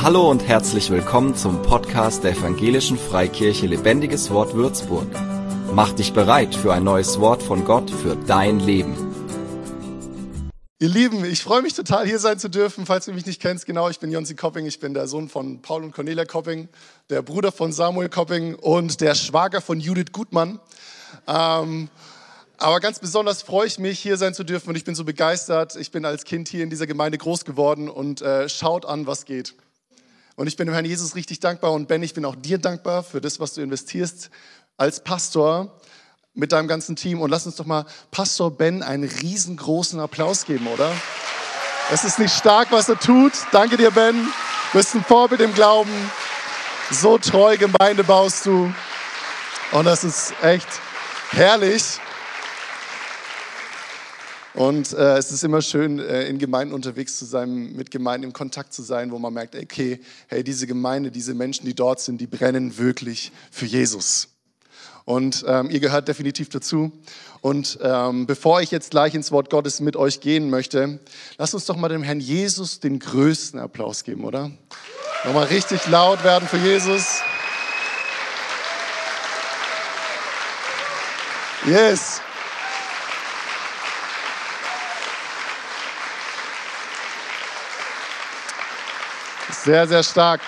Hallo und herzlich willkommen zum Podcast der Evangelischen Freikirche Lebendiges Wort Würzburg. Mach dich bereit für ein neues Wort von Gott für dein Leben. Ihr Lieben, ich freue mich total, hier sein zu dürfen. Falls du mich nicht kennst, genau, ich bin Jonsi Kopping. Ich bin der Sohn von Paul und Cornelia Kopping, der Bruder von Samuel Kopping und der Schwager von Judith Gutmann. Ähm, aber ganz besonders freue ich mich, hier sein zu dürfen und ich bin so begeistert. Ich bin als Kind hier in dieser Gemeinde groß geworden und äh, schaut an, was geht. Und ich bin dem Herrn Jesus richtig dankbar und Ben, ich bin auch dir dankbar für das, was du investierst als Pastor mit deinem ganzen Team. Und lass uns doch mal Pastor Ben einen riesengroßen Applaus geben, oder? Es ist nicht stark, was er tut. Danke dir, Ben. Du bist ein Vorbild im Glauben. So treu Gemeinde baust du. Und das ist echt herrlich. Und äh, es ist immer schön, äh, in Gemeinden unterwegs zu sein, mit Gemeinden im Kontakt zu sein, wo man merkt, okay, hey, diese Gemeinde, diese Menschen, die dort sind, die brennen wirklich für Jesus. Und ähm, ihr gehört definitiv dazu. Und ähm, bevor ich jetzt gleich ins Wort Gottes mit euch gehen möchte, lasst uns doch mal dem Herrn Jesus den größten Applaus geben, oder? Nochmal richtig laut werden für Jesus. Yes. Sehr, sehr stark.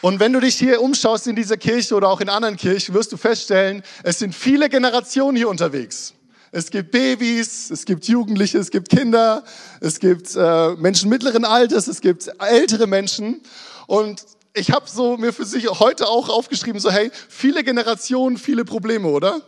Und wenn du dich hier umschaust in dieser Kirche oder auch in anderen Kirchen, wirst du feststellen, es sind viele Generationen hier unterwegs. Es gibt Babys, es gibt Jugendliche, es gibt Kinder, es gibt äh, Menschen mittleren Alters, es gibt ältere Menschen. Und ich habe so mir für sich heute auch aufgeschrieben, so hey, viele Generationen, viele Probleme, oder?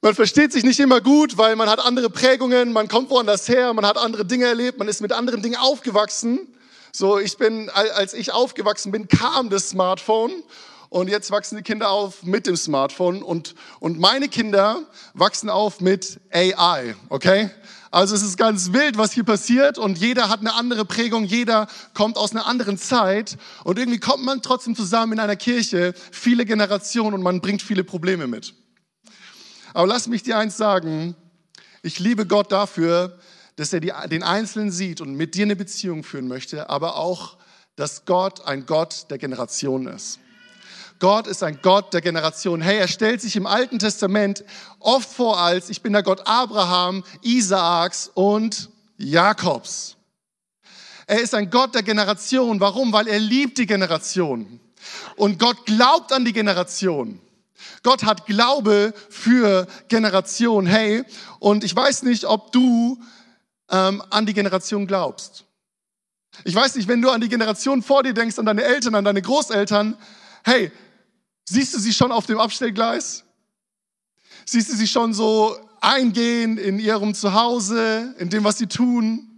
Man versteht sich nicht immer gut, weil man hat andere Prägungen, man kommt woanders her, man hat andere Dinge erlebt, man ist mit anderen Dingen aufgewachsen. So, ich bin, als ich aufgewachsen bin, kam das Smartphone und jetzt wachsen die Kinder auf mit dem Smartphone und, und meine Kinder wachsen auf mit AI, okay? Also es ist ganz wild, was hier passiert und jeder hat eine andere Prägung, jeder kommt aus einer anderen Zeit und irgendwie kommt man trotzdem zusammen in einer Kirche, viele Generationen und man bringt viele Probleme mit. Aber lass mich dir eins sagen, ich liebe Gott dafür, dass er die, den Einzelnen sieht und mit dir eine Beziehung führen möchte, aber auch, dass Gott ein Gott der Generation ist. Gott ist ein Gott der Generation. Hey, er stellt sich im Alten Testament oft vor als, ich bin der Gott Abraham, Isaaks und Jakobs. Er ist ein Gott der Generation. Warum? Weil er liebt die Generation. Und Gott glaubt an die Generation. Gott hat Glaube für Generation. Hey, und ich weiß nicht, ob du ähm, an die Generation glaubst. Ich weiß nicht, wenn du an die Generation vor dir denkst, an deine Eltern, an deine Großeltern, hey, siehst du sie schon auf dem Abstellgleis? Siehst du sie schon so eingehen in ihrem Zuhause, in dem, was sie tun?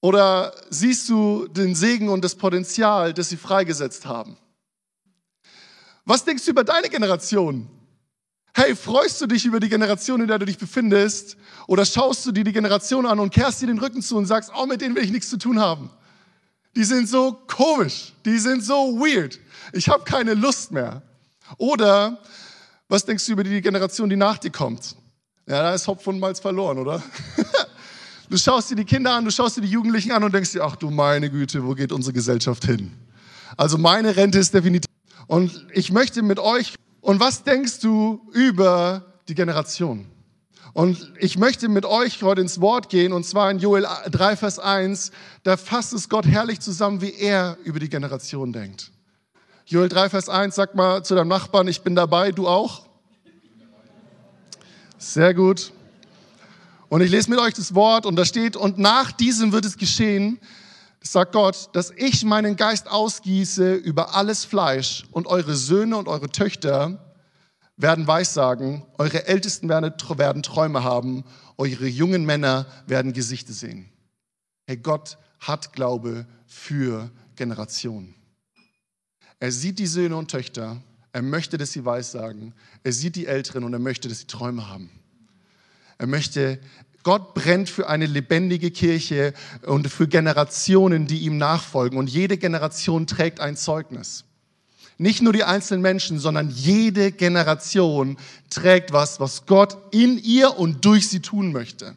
Oder siehst du den Segen und das Potenzial, das sie freigesetzt haben? Was denkst du über deine Generation? Hey, freust du dich über die Generation, in der du dich befindest? Oder schaust du dir die Generation an und kehrst dir den Rücken zu und sagst, oh, mit denen will ich nichts zu tun haben? Die sind so komisch, die sind so weird. Ich habe keine Lust mehr. Oder was denkst du über die Generation, die nach dir kommt? Ja, da ist Hopf und Malz verloren, oder? Du schaust dir die Kinder an, du schaust dir die Jugendlichen an und denkst dir, ach du meine Güte, wo geht unsere Gesellschaft hin? Also meine Rente ist definitiv. Und ich möchte mit euch und was denkst du über die Generation? Und ich möchte mit euch heute ins Wort gehen, und zwar in Joel 3, Vers 1. Da fasst es Gott herrlich zusammen, wie er über die Generation denkt. Joel 3, Vers 1, sag mal zu deinem Nachbarn, ich bin dabei, du auch? Sehr gut. Und ich lese mit euch das Wort und da steht, und nach diesem wird es geschehen, sagt Gott, dass ich meinen Geist ausgieße über alles Fleisch und eure Söhne und eure Töchter werden Weissagen, eure Ältesten werden Träume haben, eure jungen Männer werden Gesichter sehen. Hey, Gott hat Glaube für Generationen. Er sieht die Söhne und Töchter, er möchte, dass sie Weissagen, er sieht die Älteren und er möchte, dass sie Träume haben. Er möchte Gott brennt für eine lebendige Kirche und für Generationen, die ihm nachfolgen. Und jede Generation trägt ein Zeugnis. Nicht nur die einzelnen Menschen, sondern jede Generation trägt was, was Gott in ihr und durch sie tun möchte.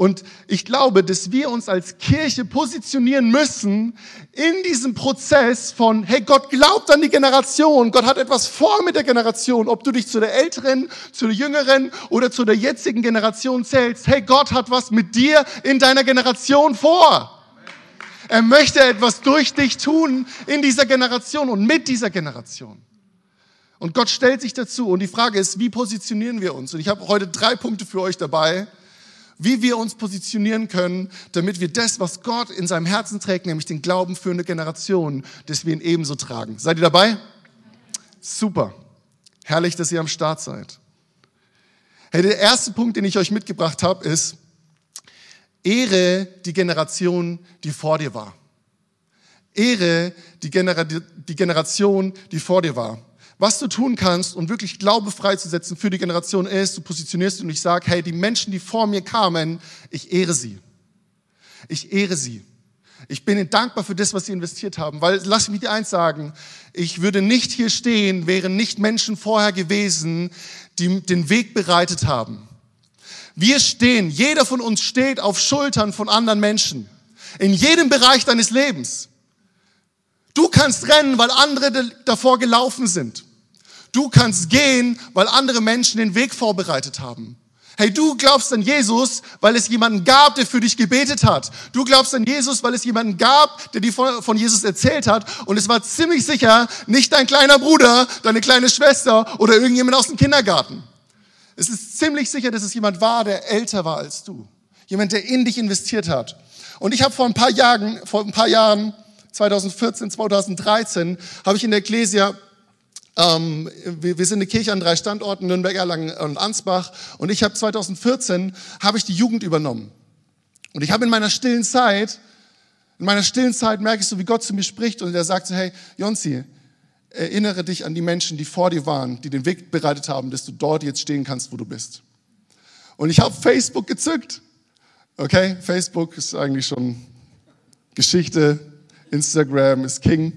Und ich glaube, dass wir uns als Kirche positionieren müssen in diesem Prozess von, hey, Gott glaubt an die Generation, Gott hat etwas vor mit der Generation, ob du dich zu der älteren, zu der jüngeren oder zu der jetzigen Generation zählst. Hey, Gott hat was mit dir in deiner Generation vor. Er möchte etwas durch dich tun in dieser Generation und mit dieser Generation. Und Gott stellt sich dazu. Und die Frage ist, wie positionieren wir uns? Und ich habe heute drei Punkte für euch dabei, wie wir uns positionieren können, damit wir das, was Gott in seinem Herzen trägt, nämlich den Glauben für eine Generation, dass wir ihn ebenso tragen. Seid ihr dabei? Super. Herrlich, dass ihr am Start seid. Hey, der erste Punkt, den ich euch mitgebracht habe, ist, ehre die Generation, die vor dir war. Ehre die, Genera die Generation, die vor dir war. Was du tun kannst, um wirklich Glaube freizusetzen für die Generation ist, du positionierst dich und ich sage, hey, die Menschen, die vor mir kamen, ich ehre sie. Ich ehre sie. Ich bin ihnen dankbar für das, was sie investiert haben, weil lass mich dir eins sagen, ich würde nicht hier stehen, wären nicht Menschen vorher gewesen, die den Weg bereitet haben. Wir stehen, jeder von uns steht auf Schultern von anderen Menschen. In jedem Bereich deines Lebens. Du kannst rennen, weil andere davor gelaufen sind. Du kannst gehen, weil andere Menschen den Weg vorbereitet haben. Hey, du glaubst an Jesus, weil es jemanden gab, der für dich gebetet hat. Du glaubst an Jesus, weil es jemanden gab, der dir von Jesus erzählt hat. Und es war ziemlich sicher nicht dein kleiner Bruder, deine kleine Schwester oder irgendjemand aus dem Kindergarten. Es ist ziemlich sicher, dass es jemand war, der älter war als du. Jemand, der in dich investiert hat. Und ich habe vor ein paar Jahren, vor ein paar Jahren, 2014, 2013, habe ich in der Ecclesia ähm, wir, wir, sind eine Kirche an drei Standorten, Nürnberg, Erlangen und Ansbach. Und ich habe 2014 habe ich die Jugend übernommen. Und ich habe in meiner stillen Zeit, in meiner stillen Zeit merke ich so, wie Gott zu mir spricht und er sagt so, hey, Jonsi, erinnere dich an die Menschen, die vor dir waren, die den Weg bereitet haben, dass du dort jetzt stehen kannst, wo du bist. Und ich habe Facebook gezückt. Okay, Facebook ist eigentlich schon Geschichte, Instagram ist King.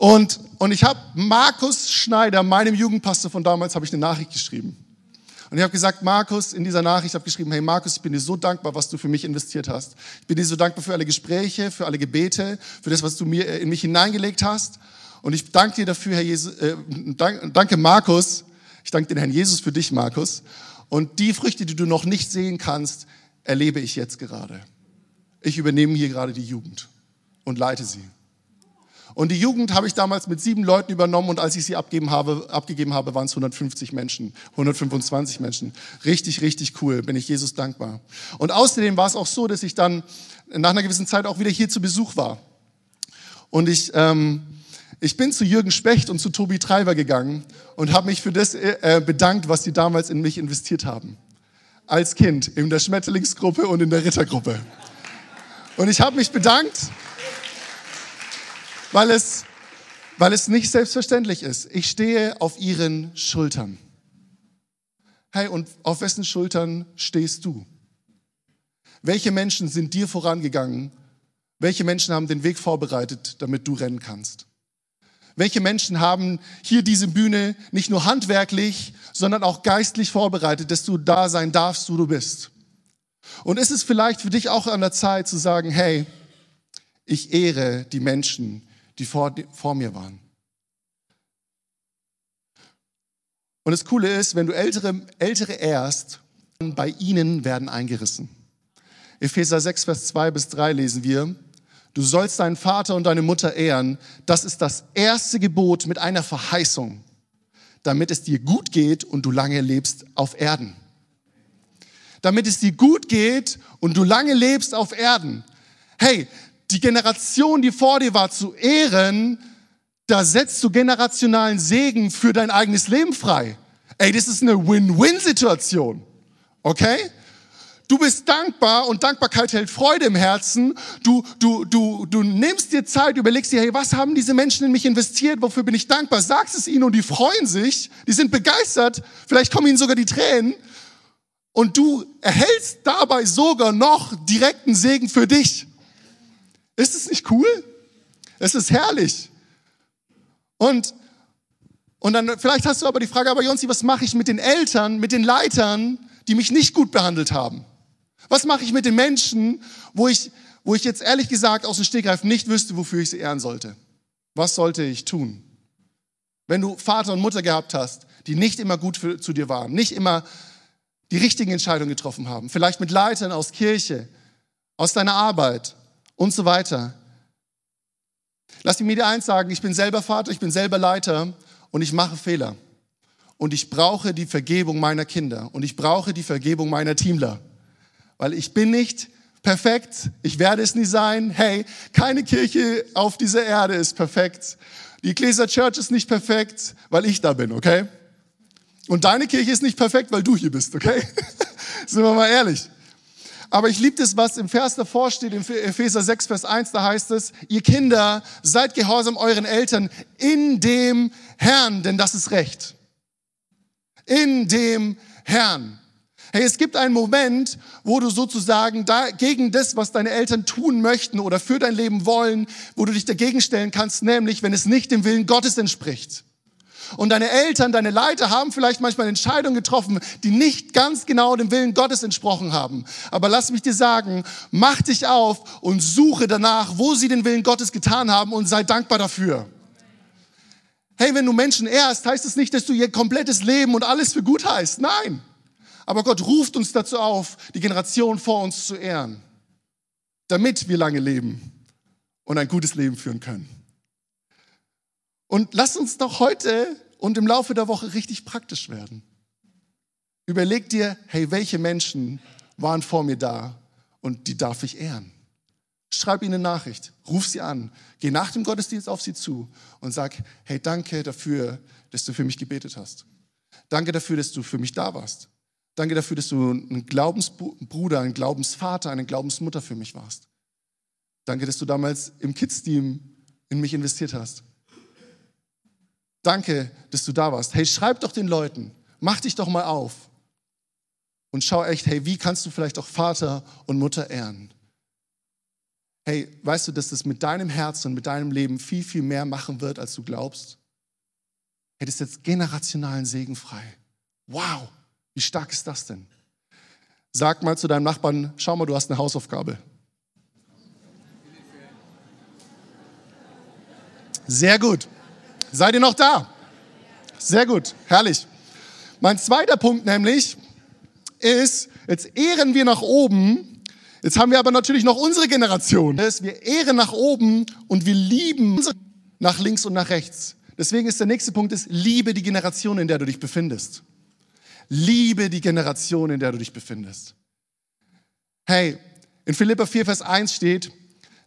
Und, und ich habe Markus Schneider, meinem Jugendpastor von damals, habe ich eine Nachricht geschrieben. Und ich habe gesagt, Markus, in dieser Nachricht habe geschrieben, hey Markus, ich bin dir so dankbar, was du für mich investiert hast. Ich bin dir so dankbar für alle Gespräche, für alle Gebete, für das, was du mir in mich hineingelegt hast. Und ich danke dir dafür, Herr Jesus, äh, danke Markus. Ich danke den Herrn Jesus für dich, Markus. Und die Früchte, die du noch nicht sehen kannst, erlebe ich jetzt gerade. Ich übernehme hier gerade die Jugend und leite sie. Und die Jugend habe ich damals mit sieben Leuten übernommen und als ich sie abgeben habe, abgegeben habe, waren es 150 Menschen, 125 Menschen. Richtig, richtig cool, bin ich Jesus dankbar. Und außerdem war es auch so, dass ich dann nach einer gewissen Zeit auch wieder hier zu Besuch war. Und ich, ähm, ich bin zu Jürgen Specht und zu Tobi Treiber gegangen und habe mich für das äh, bedankt, was die damals in mich investiert haben. Als Kind in der Schmetterlingsgruppe und in der Rittergruppe. Und ich habe mich bedankt weil es, weil es nicht selbstverständlich ist. Ich stehe auf ihren Schultern. Hey, und auf wessen Schultern stehst du? Welche Menschen sind dir vorangegangen? Welche Menschen haben den Weg vorbereitet, damit du rennen kannst? Welche Menschen haben hier diese Bühne nicht nur handwerklich, sondern auch geistlich vorbereitet, dass du da sein darfst, wo du bist? Und ist es vielleicht für dich auch an der Zeit zu sagen, hey, ich ehre die Menschen, die vor, vor mir waren. Und das Coole ist, wenn du Ältere, Ältere ehrst, bei ihnen werden eingerissen. Epheser 6, Vers 2 bis 3 lesen wir, du sollst deinen Vater und deine Mutter ehren. Das ist das erste Gebot mit einer Verheißung, damit es dir gut geht und du lange lebst auf Erden. Damit es dir gut geht und du lange lebst auf Erden. Hey, die Generation, die vor dir war, zu ehren, da setzt du generationalen Segen für dein eigenes Leben frei. Ey, das ist eine Win-Win-Situation. Okay? Du bist dankbar und Dankbarkeit hält Freude im Herzen. Du, du, du, du nimmst dir Zeit, überlegst dir, hey, was haben diese Menschen in mich investiert? Wofür bin ich dankbar? Sagst es ihnen und die freuen sich. Die sind begeistert. Vielleicht kommen ihnen sogar die Tränen. Und du erhältst dabei sogar noch direkten Segen für dich. Ist es nicht cool? Es ist herrlich. Und, und dann, vielleicht hast du aber die Frage, aber Jonsi, was mache ich mit den Eltern, mit den Leitern, die mich nicht gut behandelt haben? Was mache ich mit den Menschen, wo ich, wo ich jetzt ehrlich gesagt aus dem Stegreif nicht wüsste, wofür ich sie ehren sollte? Was sollte ich tun? Wenn du Vater und Mutter gehabt hast, die nicht immer gut für, zu dir waren, nicht immer die richtigen Entscheidungen getroffen haben, vielleicht mit Leitern aus Kirche, aus deiner Arbeit und so weiter. Lass mich mir dir eins sagen, ich bin selber Vater, ich bin selber Leiter und ich mache Fehler. Und ich brauche die Vergebung meiner Kinder und ich brauche die Vergebung meiner Teamler weil ich bin nicht perfekt, ich werde es nie sein. Hey, keine Kirche auf dieser Erde ist perfekt. Die Ecclesia Church ist nicht perfekt, weil ich da bin, okay? Und deine Kirche ist nicht perfekt, weil du hier bist, okay? Sind wir mal ehrlich. Aber ich liebe das, was im Vers davor steht, in Epheser 6, Vers 1, da heißt es, ihr Kinder, seid gehorsam euren Eltern in dem Herrn, denn das ist Recht. In dem Herrn. Hey, es gibt einen Moment, wo du sozusagen gegen das, was deine Eltern tun möchten oder für dein Leben wollen, wo du dich dagegen stellen kannst, nämlich wenn es nicht dem Willen Gottes entspricht. Und deine Eltern, deine Leiter haben vielleicht manchmal Entscheidungen getroffen, die nicht ganz genau dem Willen Gottes entsprochen haben. Aber lass mich dir sagen, mach dich auf und suche danach, wo sie den Willen Gottes getan haben und sei dankbar dafür. Hey, wenn du Menschen ehrst, heißt es nicht, dass du ihr komplettes Leben und alles für gut heißt. Nein. Aber Gott ruft uns dazu auf, die Generation vor uns zu ehren, damit wir lange leben und ein gutes Leben führen können. Und lass uns doch heute und im Laufe der Woche richtig praktisch werden. Überleg dir, hey, welche Menschen waren vor mir da und die darf ich ehren. Schreib ihnen eine Nachricht, ruf sie an, geh nach dem Gottesdienst auf sie zu und sag, hey, danke dafür, dass du für mich gebetet hast. Danke dafür, dass du für mich da warst. Danke dafür, dass du ein Glaubensbruder, ein Glaubensvater, eine Glaubensmutter für mich warst. Danke, dass du damals im Kids-Team in mich investiert hast. Danke, dass du da warst. Hey, schreib doch den Leuten, mach dich doch mal auf und schau echt, hey, wie kannst du vielleicht auch Vater und Mutter ehren? Hey, weißt du, dass das mit deinem Herzen und mit deinem Leben viel, viel mehr machen wird, als du glaubst? Hey, das ist jetzt generationalen Segen frei. Wow! Wie stark ist das denn? Sag mal zu deinem Nachbarn, schau mal, du hast eine Hausaufgabe. Sehr gut. Seid ihr noch da? Sehr gut, herrlich. Mein zweiter Punkt nämlich ist, jetzt ehren wir nach oben. Jetzt haben wir aber natürlich noch unsere Generation. Wir ehren nach oben und wir lieben nach links und nach rechts. Deswegen ist der nächste Punkt ist, liebe die Generation, in der du dich befindest. Liebe die Generation, in der du dich befindest. Hey, in Philippa 4, Vers 1 steht,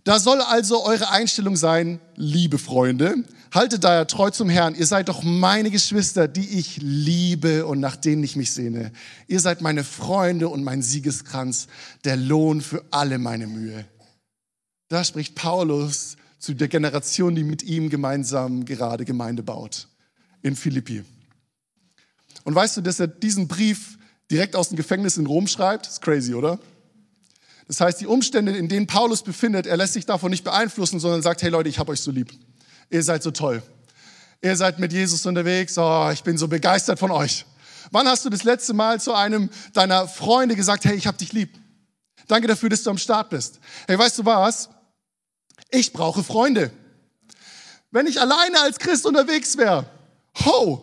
da soll also eure Einstellung sein, liebe Freunde, haltet daher treu zum Herrn. Ihr seid doch meine Geschwister, die ich liebe und nach denen ich mich sehne. Ihr seid meine Freunde und mein Siegeskranz, der Lohn für alle meine Mühe. Da spricht Paulus zu der Generation, die mit ihm gemeinsam gerade Gemeinde baut in Philippi. Und weißt du, dass er diesen Brief direkt aus dem Gefängnis in Rom schreibt? Ist crazy, oder? Das heißt, die Umstände, in denen Paulus befindet, er lässt sich davon nicht beeinflussen, sondern sagt, hey Leute, ich habe euch so lieb. Ihr seid so toll. Ihr seid mit Jesus unterwegs. Oh, ich bin so begeistert von euch. Wann hast du das letzte Mal zu einem deiner Freunde gesagt, hey, ich habe dich lieb? Danke dafür, dass du am Start bist. Hey, weißt du was? Ich brauche Freunde. Wenn ich alleine als Christ unterwegs wäre, ho,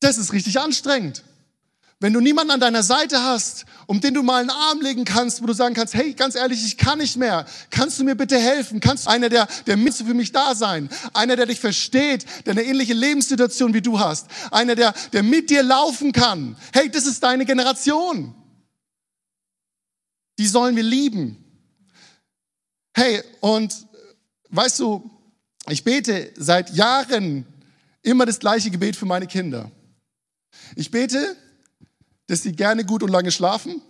das ist richtig anstrengend. Wenn du niemanden an deiner Seite hast, um den du mal einen Arm legen kannst, wo du sagen kannst, hey, ganz ehrlich, ich kann nicht mehr. Kannst du mir bitte helfen? Kannst du einer, der, der mit für mich da sein? Einer, der dich versteht, der eine ähnliche Lebenssituation wie du hast? Einer, der, der mit dir laufen kann? Hey, das ist deine Generation. Die sollen wir lieben. Hey, und weißt du, ich bete seit Jahren immer das gleiche Gebet für meine Kinder. Ich bete, dass sie gerne gut und lange schlafen.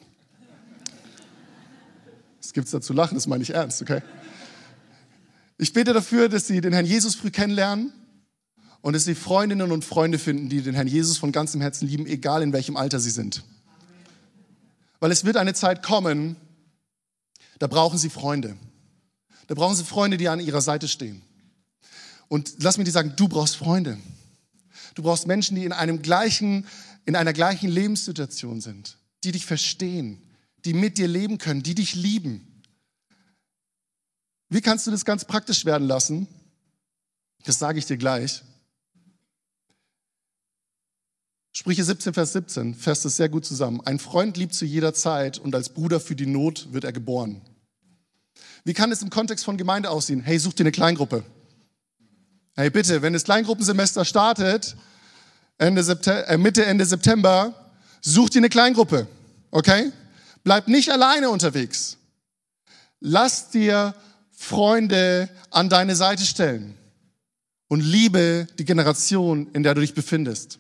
Es gibt da zu lachen, das meine ich ernst, okay? Ich bete dafür, dass sie den Herrn Jesus früh kennenlernen und dass sie Freundinnen und Freunde finden, die den Herrn Jesus von ganzem Herzen lieben, egal in welchem Alter sie sind. Weil es wird eine Zeit kommen, da brauchen sie Freunde. Da brauchen sie Freunde, die an ihrer Seite stehen. Und lass mich dir sagen, du brauchst Freunde. Du brauchst Menschen, die in einem gleichen, in einer gleichen Lebenssituation sind, die dich verstehen, die mit dir leben können, die dich lieben. Wie kannst du das ganz praktisch werden lassen? Das sage ich dir gleich. Sprüche 17, Vers 17 fasst es sehr gut zusammen. Ein Freund liebt zu jeder Zeit und als Bruder für die Not wird er geboren. Wie kann es im Kontext von Gemeinde aussehen? Hey, such dir eine Kleingruppe. Hey, bitte, wenn das Kleingruppensemester startet, Ende September, äh, Mitte, Ende September, such dir eine Kleingruppe. Okay? Bleib nicht alleine unterwegs. Lass dir Freunde an deine Seite stellen und liebe die Generation, in der du dich befindest.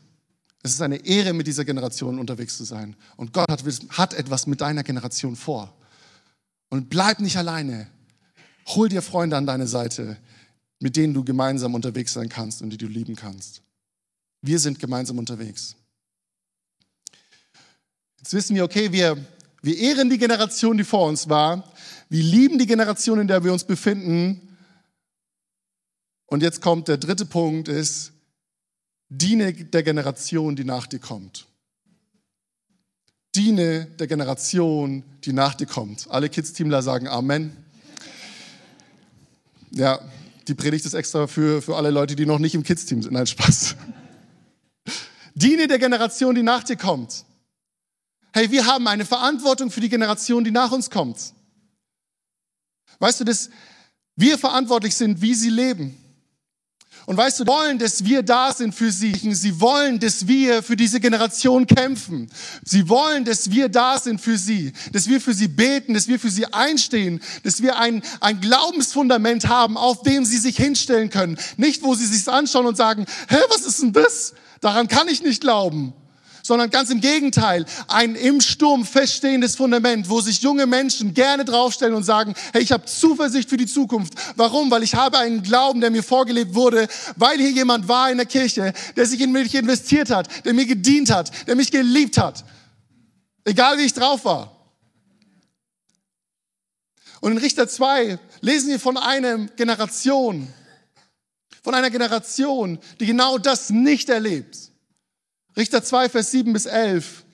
Es ist eine Ehre, mit dieser Generation unterwegs zu sein. Und Gott hat, hat etwas mit deiner Generation vor. Und bleib nicht alleine. Hol dir Freunde an deine Seite, mit denen du gemeinsam unterwegs sein kannst und die du lieben kannst. Wir sind gemeinsam unterwegs. Jetzt wissen wir, okay, wir, wir ehren die Generation, die vor uns war. Wir lieben die Generation, in der wir uns befinden. Und jetzt kommt der dritte Punkt, ist, diene der Generation, die nach dir kommt. Diene der Generation, die nach dir kommt. Alle Kids-Teamler sagen Amen. Ja, die Predigt ist extra für, für alle Leute, die noch nicht im Kids-Team sind. Nein, Spaß. Diene der Generation, die nach dir kommt. Hey, wir haben eine Verantwortung für die Generation, die nach uns kommt. Weißt du, dass wir verantwortlich sind, wie sie leben. Und weißt du, wollen, dass wir da sind für sie. Sie wollen, dass wir für diese Generation kämpfen. Sie wollen, dass wir da sind für sie. Dass wir für sie beten, dass wir für sie einstehen. Dass wir ein, ein Glaubensfundament haben, auf dem sie sich hinstellen können. Nicht, wo sie sich anschauen und sagen, hä, was ist denn das? Daran kann ich nicht glauben sondern ganz im Gegenteil, ein im Sturm feststehendes Fundament, wo sich junge Menschen gerne draufstellen und sagen, hey, ich habe Zuversicht für die Zukunft. Warum? Weil ich habe einen Glauben, der mir vorgelebt wurde, weil hier jemand war in der Kirche, der sich in mich investiert hat, der mir gedient hat, der mich geliebt hat. Egal wie ich drauf war. Und in Richter 2 lesen wir von einer Generation, von einer Generation, die genau das nicht erlebt. Richter 2, Vers 7 bis 11.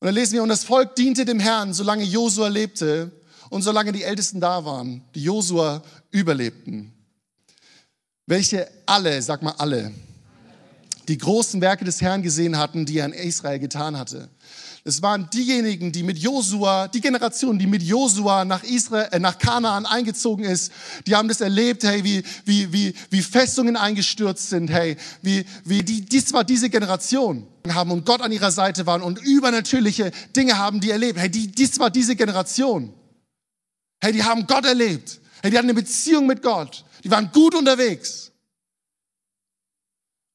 Und da lesen wir, und das Volk diente dem Herrn, solange Josua lebte und solange die Ältesten da waren, die Josua überlebten. Welche alle, sag mal alle, die großen Werke des Herrn gesehen hatten, die er in Israel getan hatte. Es waren diejenigen, die mit Josua, die Generation, die mit Josua nach Israel, äh, nach Kanaan eingezogen ist, die haben das erlebt, hey, wie, wie, wie, wie Festungen eingestürzt sind, hey, wie, wie die, dies war diese Generation haben und Gott an ihrer Seite waren und übernatürliche Dinge haben die erlebt. Hey, die, dies war diese Generation. Hey, die haben Gott erlebt. Hey, die hatten eine Beziehung mit Gott. Die waren gut unterwegs.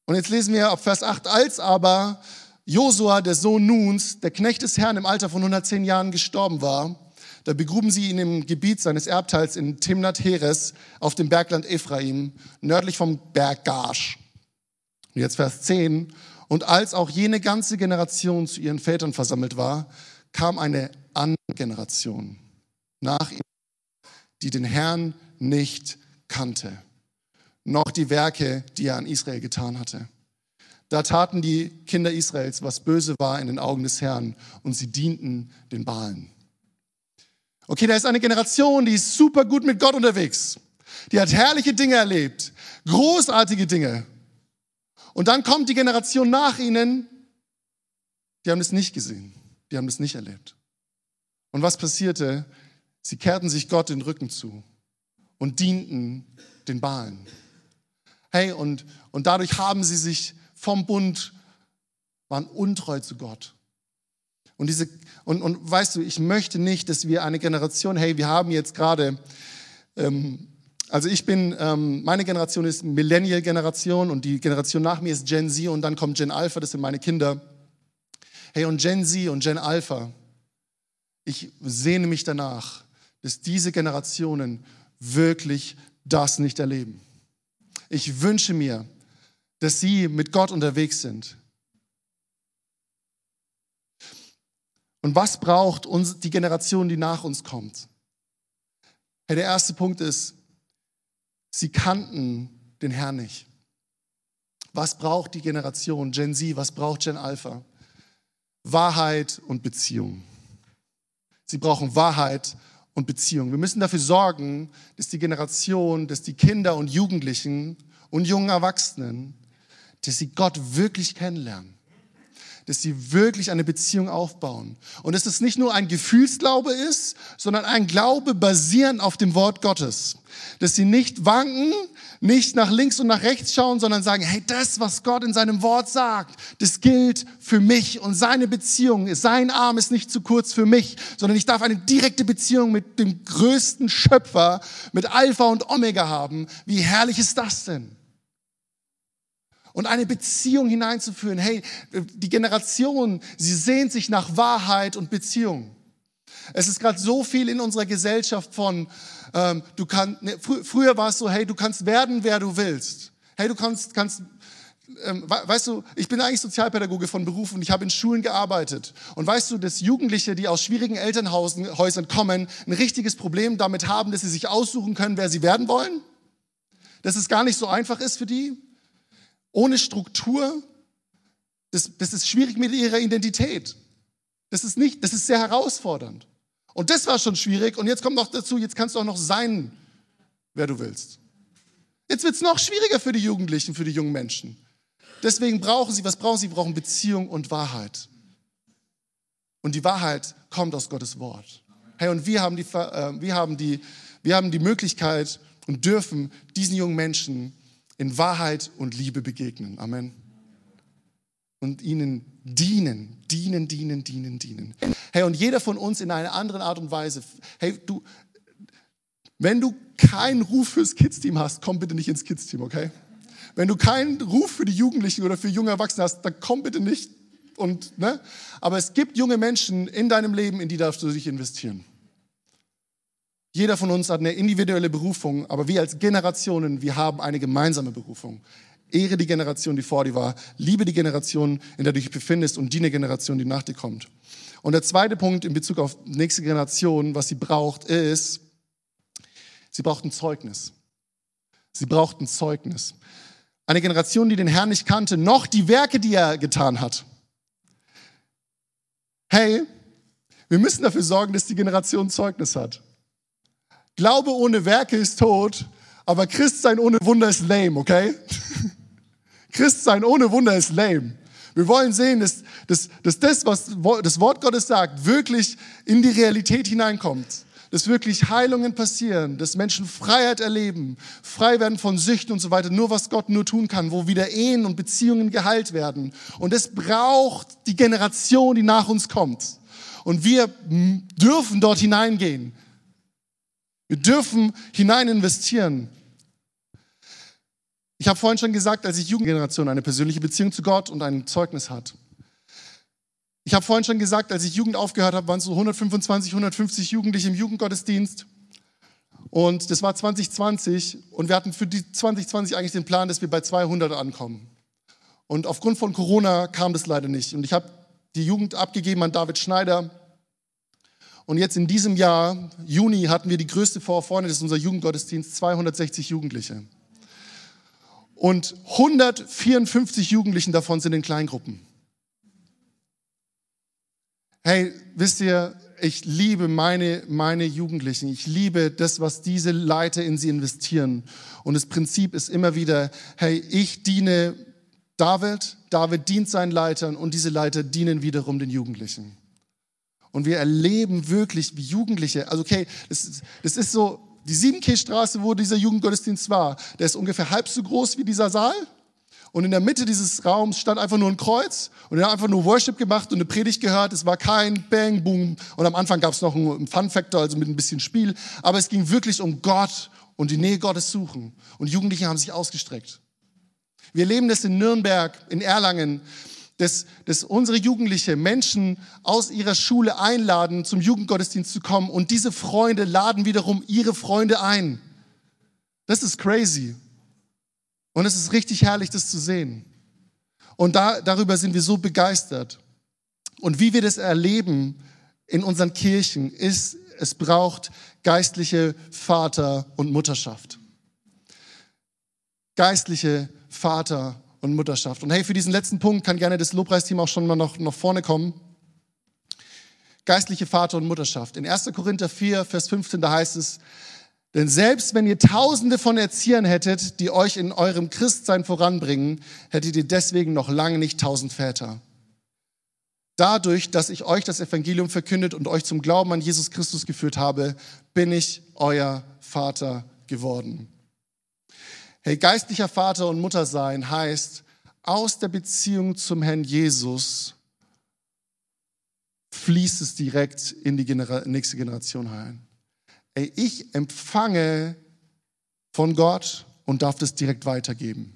Und jetzt lesen wir auf Vers 8, als aber Josua, der Sohn Nuns, der Knecht des Herrn im Alter von 110 Jahren gestorben war, da begruben sie ihn im Gebiet seines Erbteils in Timnat Heres auf dem Bergland Ephraim, nördlich vom Berg Gash. Und jetzt Vers 10. Und als auch jene ganze Generation zu ihren Vätern versammelt war, kam eine andere Generation nach ihm, die den Herrn nicht kannte, noch die Werke, die er an Israel getan hatte. Da taten die Kinder Israels, was böse war in den Augen des Herrn, und sie dienten den Baalen. Okay, da ist eine Generation, die ist super gut mit Gott unterwegs. Die hat herrliche Dinge erlebt, großartige Dinge. Und dann kommt die Generation nach ihnen, die haben es nicht gesehen, die haben es nicht erlebt. Und was passierte? Sie kehrten sich Gott den Rücken zu und dienten den Baalen. Hey, und, und dadurch haben sie sich vom Bund, waren untreu zu Gott. Und, diese, und, und weißt du, ich möchte nicht, dass wir eine Generation, hey, wir haben jetzt gerade, ähm, also ich bin, ähm, meine Generation ist Millennial-Generation und die Generation nach mir ist Gen Z und dann kommt Gen Alpha, das sind meine Kinder. Hey, und Gen Z und Gen Alpha, ich sehne mich danach, dass diese Generationen wirklich das nicht erleben. Ich wünsche mir, dass sie mit Gott unterwegs sind. Und was braucht uns, die Generation, die nach uns kommt? Hey, der erste Punkt ist, sie kannten den Herrn nicht. Was braucht die Generation Gen Z? Was braucht Gen Alpha? Wahrheit und Beziehung. Sie brauchen Wahrheit und Beziehung. Wir müssen dafür sorgen, dass die Generation, dass die Kinder und Jugendlichen und jungen Erwachsenen, dass sie Gott wirklich kennenlernen dass sie wirklich eine Beziehung aufbauen. Und dass es nicht nur ein Gefühlsglaube ist, sondern ein Glaube basierend auf dem Wort Gottes. Dass sie nicht wanken, nicht nach links und nach rechts schauen, sondern sagen, hey, das, was Gott in seinem Wort sagt, das gilt für mich und seine Beziehung, sein Arm ist nicht zu kurz für mich, sondern ich darf eine direkte Beziehung mit dem größten Schöpfer, mit Alpha und Omega haben. Wie herrlich ist das denn? Und eine Beziehung hineinzuführen. Hey, die Generation, sie sehnt sich nach Wahrheit und Beziehung. Es ist gerade so viel in unserer Gesellschaft von, ähm, du kannst, ne, fr früher war es so, hey, du kannst werden, wer du willst. Hey, du kannst, kannst ähm, weißt du, ich bin eigentlich Sozialpädagoge von Beruf und ich habe in Schulen gearbeitet. Und weißt du, dass Jugendliche, die aus schwierigen Elternhäusern kommen, ein richtiges Problem damit haben, dass sie sich aussuchen können, wer sie werden wollen? Dass es gar nicht so einfach ist für die? Ohne Struktur, das, das ist schwierig mit ihrer Identität. Das ist nicht, das ist sehr herausfordernd. Und das war schon schwierig. Und jetzt kommt noch dazu, jetzt kannst du auch noch sein, wer du willst. Jetzt wird es noch schwieriger für die Jugendlichen, für die jungen Menschen. Deswegen brauchen sie, was brauchen sie? Sie brauchen Beziehung und Wahrheit. Und die Wahrheit kommt aus Gottes Wort. Hey, und wir haben die, äh, wir haben die, wir haben die Möglichkeit und dürfen diesen jungen Menschen in Wahrheit und Liebe begegnen. Amen. Und ihnen dienen, dienen, dienen, dienen, dienen. Hey, und jeder von uns in einer anderen Art und Weise. Hey, du, wenn du keinen Ruf fürs Kids-Team hast, komm bitte nicht ins Kids-Team, okay? Wenn du keinen Ruf für die Jugendlichen oder für junge Erwachsene hast, dann komm bitte nicht. Und, ne? Aber es gibt junge Menschen in deinem Leben, in die darfst du dich investieren. Jeder von uns hat eine individuelle Berufung, aber wir als Generationen, wir haben eine gemeinsame Berufung. Ehre die Generation, die vor dir war. Liebe die Generation, in der du dich befindest und diene Generation, die nach dir kommt. Und der zweite Punkt in Bezug auf nächste Generation, was sie braucht, ist, sie braucht ein Zeugnis. Sie braucht ein Zeugnis. Eine Generation, die den Herrn nicht kannte, noch die Werke, die er getan hat. Hey, wir müssen dafür sorgen, dass die Generation Zeugnis hat. Glaube ohne Werke ist tot, aber Christsein ohne Wunder ist lame, okay? Christsein ohne Wunder ist lame. Wir wollen sehen, dass, dass, dass das, was das Wort Gottes sagt, wirklich in die Realität hineinkommt. Dass wirklich Heilungen passieren, dass Menschen Freiheit erleben, frei werden von Süchten und so weiter. Nur was Gott nur tun kann, wo wieder Ehen und Beziehungen geheilt werden. Und es braucht die Generation, die nach uns kommt. Und wir dürfen dort hineingehen. Wir dürfen hinein investieren. Ich habe vorhin schon gesagt, als ich Jugendgeneration eine persönliche Beziehung zu Gott und ein Zeugnis hat. Ich habe vorhin schon gesagt, als ich Jugend aufgehört habe, waren es so 125, 150 Jugendliche im Jugendgottesdienst. Und das war 2020 und wir hatten für die 2020 eigentlich den Plan, dass wir bei 200 ankommen. Und aufgrund von Corona kam das leider nicht. Und ich habe die Jugend abgegeben an David Schneider, und jetzt in diesem Jahr, Juni, hatten wir die größte Vorfreude, das ist unser Jugendgottesdienst, 260 Jugendliche. Und 154 Jugendlichen davon sind in Kleingruppen. Hey, wisst ihr, ich liebe meine, meine Jugendlichen. Ich liebe das, was diese Leiter in sie investieren. Und das Prinzip ist immer wieder, hey, ich diene David, David dient seinen Leitern und diese Leiter dienen wiederum den Jugendlichen. Und wir erleben wirklich, wie Jugendliche, also okay, das ist, das ist so, die Siebenkirchstraße, wo dieser Jugendgottesdienst war, der ist ungefähr halb so groß wie dieser Saal. Und in der Mitte dieses Raums stand einfach nur ein Kreuz und er hat einfach nur Worship gemacht und eine Predigt gehört. Es war kein Bang, Boom. Und am Anfang gab es noch einen Fun-Factor, also mit ein bisschen Spiel. Aber es ging wirklich um Gott und die Nähe Gottes suchen. Und Jugendliche haben sich ausgestreckt. Wir erleben das in Nürnberg, in Erlangen dass, dass unsere Jugendliche Menschen aus ihrer Schule einladen, zum Jugendgottesdienst zu kommen und diese Freunde laden wiederum ihre Freunde ein. Das ist crazy. Und es ist richtig herrlich, das zu sehen. Und da, darüber sind wir so begeistert. Und wie wir das erleben in unseren Kirchen, ist, es braucht geistliche Vater- und Mutterschaft. Geistliche Vater- und Mutterschaft. Und hey, für diesen letzten Punkt kann gerne das Lobpreisteam auch schon mal noch, noch vorne kommen. Geistliche Vater und Mutterschaft. In 1. Korinther 4, Vers 15, da heißt es, denn selbst wenn ihr Tausende von Erziehern hättet, die euch in eurem Christsein voranbringen, hättet ihr deswegen noch lange nicht tausend Väter. Dadurch, dass ich euch das Evangelium verkündet und euch zum Glauben an Jesus Christus geführt habe, bin ich euer Vater geworden. Hey, geistlicher Vater und Mutter sein heißt, aus der Beziehung zum Herrn Jesus fließt es direkt in die Genera nächste Generation herein ey, ich empfange von Gott und darf das direkt weitergeben.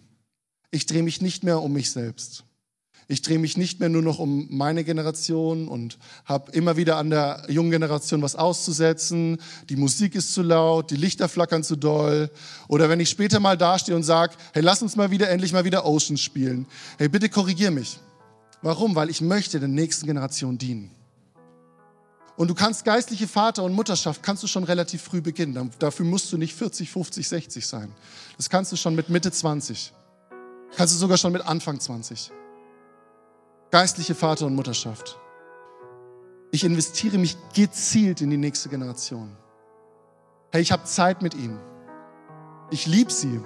Ich drehe mich nicht mehr um mich selbst. Ich drehe mich nicht mehr nur noch um meine Generation und habe immer wieder an der jungen Generation was auszusetzen. Die Musik ist zu laut, die Lichter flackern zu doll. Oder wenn ich später mal dastehe und sage, hey, lass uns mal wieder endlich mal wieder Oceans spielen. Hey, bitte korrigier mich. Warum? Weil ich möchte der nächsten Generation dienen. Und du kannst geistliche Vater- und Mutterschaft, kannst du schon relativ früh beginnen. Dafür musst du nicht 40, 50, 60 sein. Das kannst du schon mit Mitte 20. Kannst du sogar schon mit Anfang 20. Geistliche Vater- und Mutterschaft. Ich investiere mich gezielt in die nächste Generation. Hey, ich habe Zeit mit ihnen. Ich liebe sie.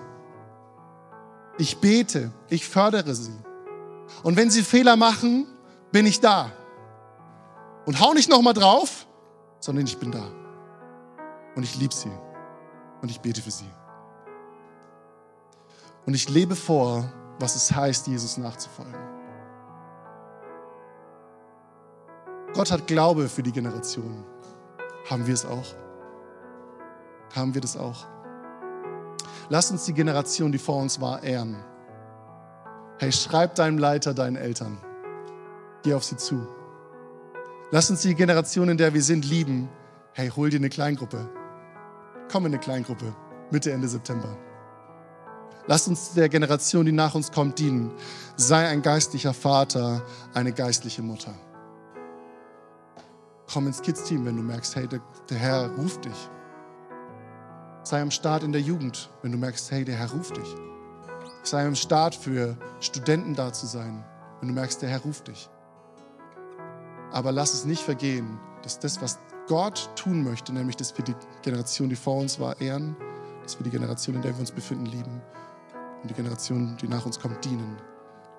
Ich bete. Ich fördere sie. Und wenn sie Fehler machen, bin ich da. Und hau nicht nochmal drauf, sondern ich bin da. Und ich liebe sie. Und ich bete für sie. Und ich lebe vor, was es heißt, Jesus nachzufolgen. Gott hat Glaube für die Generation. Haben wir es auch? Haben wir das auch? Lass uns die Generation, die vor uns war, ehren. Hey, schreib deinem Leiter, deinen Eltern. Geh auf sie zu. Lass uns die Generation, in der wir sind, lieben. Hey, hol dir eine Kleingruppe. Komm in eine Kleingruppe. Mitte, Ende September. Lass uns der Generation, die nach uns kommt, dienen. Sei ein geistlicher Vater, eine geistliche Mutter. Komm ins Kids-Team, wenn du merkst, hey, der, der Herr ruft dich. Sei am Start in der Jugend, wenn du merkst, hey, der Herr ruft dich. Sei am Start für Studenten da zu sein, wenn du merkst, der Herr ruft dich. Aber lass es nicht vergehen, dass das, was Gott tun möchte, nämlich dass wir die Generation, die vor uns war, ehren, dass wir die Generation, in der wir uns befinden, lieben und die Generation, die nach uns kommt, dienen.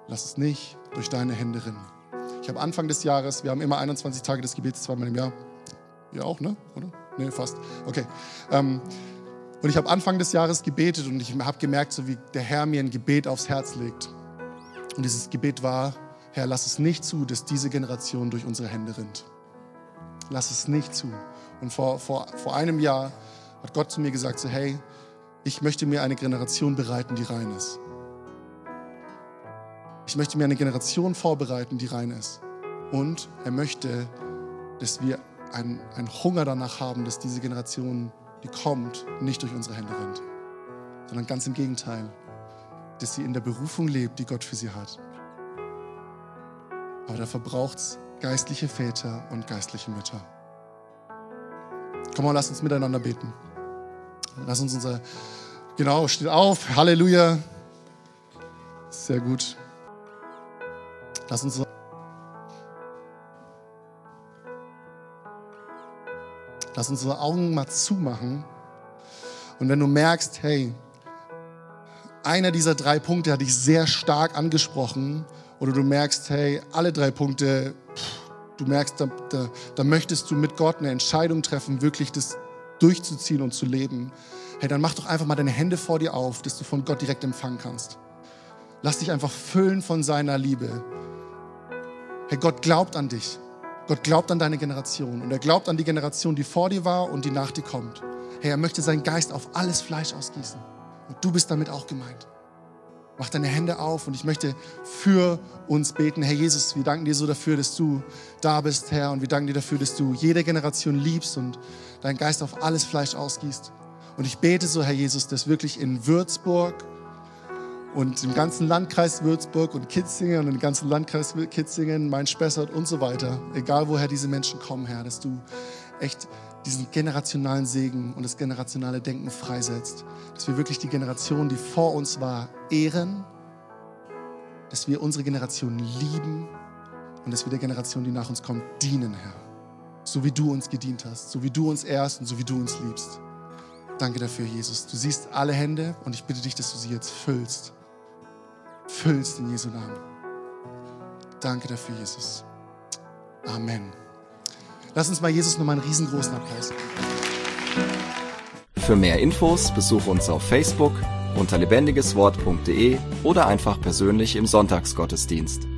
Lass es nicht durch deine Hände rinnen. Ich habe Anfang des Jahres, wir haben immer 21 Tage des Gebets, zweimal im Jahr. Ihr auch, ne? Oder? Nee, fast. Okay. Ähm, und ich habe Anfang des Jahres gebetet und ich habe gemerkt, so wie der Herr mir ein Gebet aufs Herz legt. Und dieses Gebet war, Herr, lass es nicht zu, dass diese Generation durch unsere Hände rinnt. Lass es nicht zu. Und vor, vor, vor einem Jahr hat Gott zu mir gesagt, so, hey, ich möchte mir eine Generation bereiten, die rein ist. Ich möchte mir eine Generation vorbereiten, die rein ist. Und er möchte, dass wir einen, Hunger danach haben, dass diese Generation, die kommt, nicht durch unsere Hände rennt, sondern ganz im Gegenteil, dass sie in der Berufung lebt, die Gott für sie hat. Aber dafür braucht es geistliche Väter und geistliche Mütter. Komm mal, lass uns miteinander beten. Lass uns unser, genau, steht auf, Halleluja. Sehr gut. Lass uns Lass uns unsere Augen mal zumachen. Und wenn du merkst, hey, einer dieser drei Punkte hat dich sehr stark angesprochen oder du merkst, hey, alle drei Punkte, du merkst, da, da, da möchtest du mit Gott eine Entscheidung treffen, wirklich das durchzuziehen und zu leben, hey, dann mach doch einfach mal deine Hände vor dir auf, dass du von Gott direkt empfangen kannst. Lass dich einfach füllen von seiner Liebe. Hey, Gott glaubt an dich. Gott glaubt an deine Generation und er glaubt an die Generation, die vor dir war und die nach dir kommt. Hey, er möchte seinen Geist auf alles Fleisch ausgießen. Und du bist damit auch gemeint. Mach deine Hände auf und ich möchte für uns beten. Herr Jesus, wir danken dir so dafür, dass du da bist, Herr. Und wir danken dir dafür, dass du jede Generation liebst und deinen Geist auf alles Fleisch ausgießt. Und ich bete so, Herr Jesus, dass wirklich in Würzburg und im ganzen Landkreis Würzburg und Kitzingen und im ganzen Landkreis Kitzingen, mein Spessart und so weiter, egal woher diese Menschen kommen, Herr, dass du echt diesen generationalen Segen und das generationale Denken freisetzt. Dass wir wirklich die Generation, die vor uns war, ehren. Dass wir unsere Generation lieben und dass wir der Generation, die nach uns kommt, dienen, Herr. so wie du uns gedient hast, so wie du uns ehrst und so wie du uns liebst. Danke dafür, Jesus. Du siehst alle Hände und ich bitte dich, dass du sie jetzt füllst. Füllst in Jesu Namen. Danke dafür, Jesus. Amen. Lass uns mal Jesus nochmal einen riesengroßen Applaus geben. Für mehr Infos besuche uns auf Facebook unter lebendigeswort.de oder einfach persönlich im Sonntagsgottesdienst.